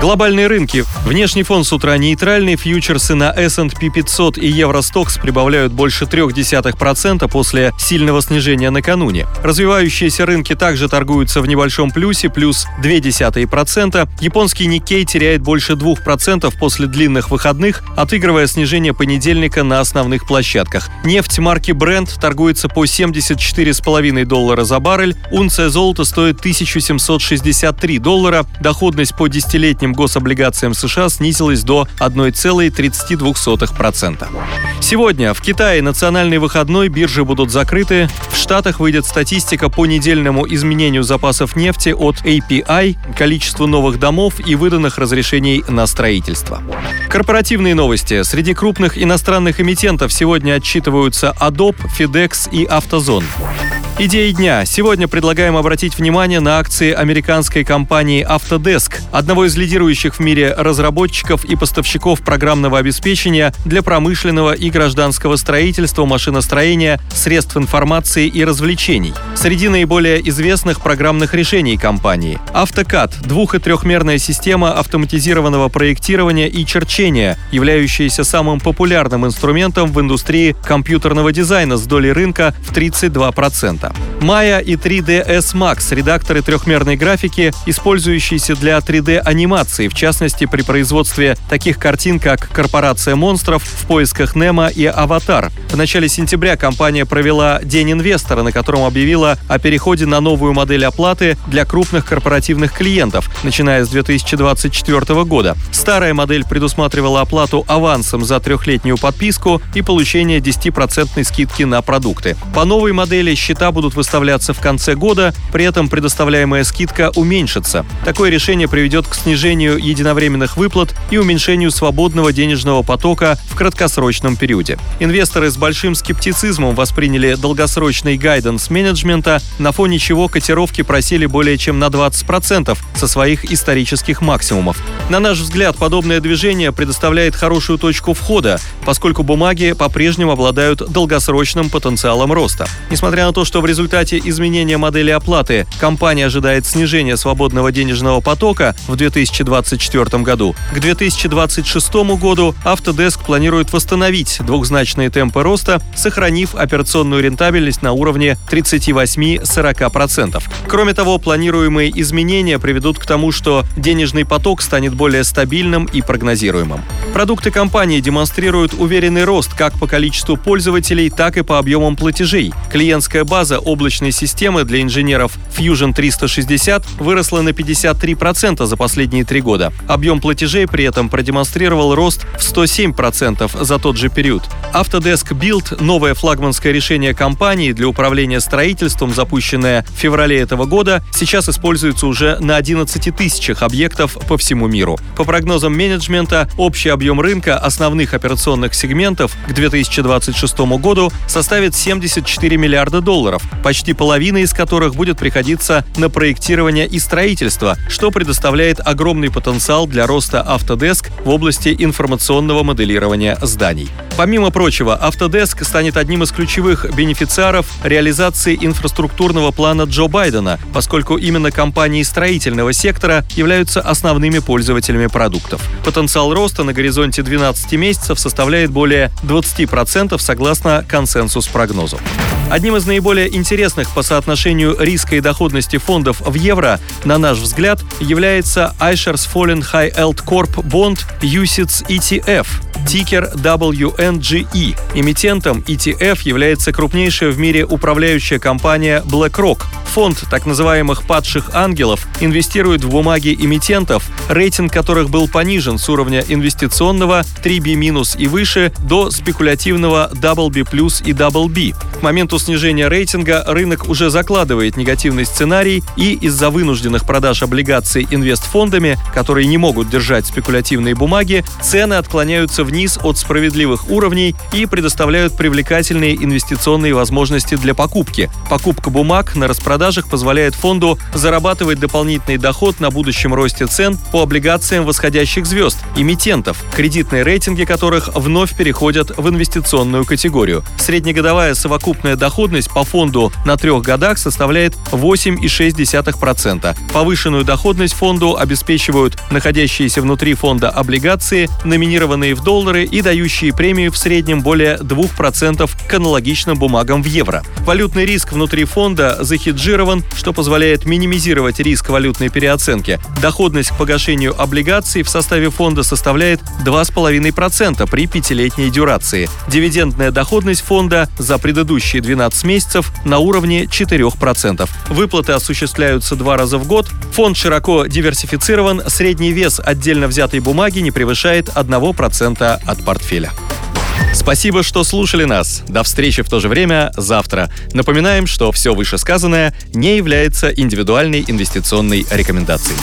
Глобальные рынки. Внешний фон с утра нейтральный. Фьючерсы на S&P 500 и Евростокс прибавляют больше 0,3% после сильного снижения накануне. Развивающиеся рынки также торгуются в небольшом плюсе, плюс 0,2%. Японский Никей теряет больше 2% после длинных выходных, отыгрывая снижение понедельника на основных площадках. Нефть марки Brent торгуется по 74,5 доллара за баррель. Унция золота стоит 1763 доллара. Доходность по десятилетним российским гособлигациям США снизилась до 1,32%. Сегодня в Китае национальный выходной, биржи будут закрыты. В Штатах выйдет статистика по недельному изменению запасов нефти от API, количеству новых домов и выданных разрешений на строительство. Корпоративные новости. Среди крупных иностранных эмитентов сегодня отчитываются Adobe, FedEx и Автозон. Идеи дня. Сегодня предлагаем обратить внимание на акции американской компании Autodesk, одного из лидирующих в мире разработчиков и поставщиков программного обеспечения для промышленного и гражданского строительства, машиностроения, средств информации и развлечений. Среди наиболее известных программных решений компании AutoCAD – двух- и трехмерная система автоматизированного проектирования и черчения, являющаяся самым популярным инструментом в индустрии компьютерного дизайна с долей рынка в 32%. Maya и 3ds Max — редакторы трехмерной графики, использующиеся для 3D-анимации, в частности при производстве таких картин, как «Корпорация монстров», «В поисках Немо» и «Аватар». В начале сентября компания провела День инвестора, на котором объявила о переходе на новую модель оплаты для крупных корпоративных клиентов, начиная с 2024 года. Старая модель предусматривала оплату авансом за трехлетнюю подписку и получение 10% скидки на продукты. По новой модели счета будут выставляться в конце года, при этом предоставляемая скидка уменьшится. Такое решение приведет к снижению единовременных выплат и уменьшению свободного денежного потока в краткосрочном периоде. Инвесторы с большим скептицизмом восприняли долгосрочный гайденс менеджмента, на фоне чего котировки просели более чем на 20% со своих исторических максимумов. На наш взгляд, подобное движение предоставляет хорошую точку входа, поскольку бумаги по-прежнему обладают долгосрочным потенциалом роста. Несмотря на то, что в результате изменения модели оплаты компания ожидает снижения свободного денежного потока в 2024 году. К 2026 году Autodesk планирует восстановить двухзначные темпы роста, сохранив операционную рентабельность на уровне 38-40%. Кроме того, планируемые изменения приведут к тому, что денежный поток станет более стабильным и прогнозируемым. Продукты компании демонстрируют уверенный рост как по количеству пользователей, так и по объемам платежей. Клиентская база облачной системы для инженеров Fusion 360 выросла на 53% за последние три года. Объем платежей при этом продемонстрировал рост в 107% за тот же период. Autodesk Build – новое флагманское решение компании для управления строительством, запущенное в феврале этого года, сейчас используется уже на 11 тысячах объектов по всему миру. По прогнозам менеджмента, общий объем рынка основных операционных сегментов к 2026 году составит 74 миллиарда долларов, почти половина из которых будет приходиться на проектирование и строительство, что предоставляет огромный потенциал для роста Autodesk в области информационного моделирования зданий. Помимо прочего, Autodesk станет одним из ключевых бенефициаров реализации инфраструктурного плана Джо Байдена, поскольку именно компании строительного сектора являются основными пользователями продуктов. Потенциал роста на горизонте 12 месяцев составляет более 20% согласно консенсус-прогнозу. Одним из наиболее интересных по соотношению риска и доходности фондов в евро, на наш взгляд, является iShares Fallen High Yield Corp Bond UCITS ETF, тикер WNGE. Эмитентом ETF является крупнейшая в мире управляющая компания BlackRock. Фонд так называемых падших ангелов инвестирует в бумаги эмитентов, рейтинг которых был понижен с уровня инвестиционного 3B- и выше до спекулятивного WB+, и WB. К моменту снижения рейтинга рынок уже закладывает негативный сценарий и из-за вынужденных продаж облигаций инвестфондами, которые не могут держать спекулятивные бумаги, цены отклоняются вниз от справедливых уровней и предоставляют привлекательные инвестиционные возможности для покупки. Покупка бумаг на распродажах позволяет фонду зарабатывать дополнительный доход на будущем росте цен по облигациям восходящих звезд, эмитентов, кредитные рейтинги которых вновь переходят в инвестиционную категорию. Среднегодовая совокупность совокупная доходность по фонду на трех годах составляет 8,6%. Повышенную доходность фонду обеспечивают находящиеся внутри фонда облигации, номинированные в доллары и дающие премию в среднем более 2% к аналогичным бумагам в евро. Валютный риск внутри фонда захеджирован, что позволяет минимизировать риск валютной переоценки. Доходность к погашению облигаций в составе фонда составляет 2,5% при пятилетней дюрации. Дивидендная доходность фонда за предыдущие 12 месяцев на уровне 4%. Выплаты осуществляются два раза в год. Фонд широко диверсифицирован, средний вес отдельно взятой бумаги не превышает 1% от портфеля. Спасибо, что слушали нас. До встречи в то же время завтра. Напоминаем, что все вышесказанное не является индивидуальной инвестиционной рекомендацией.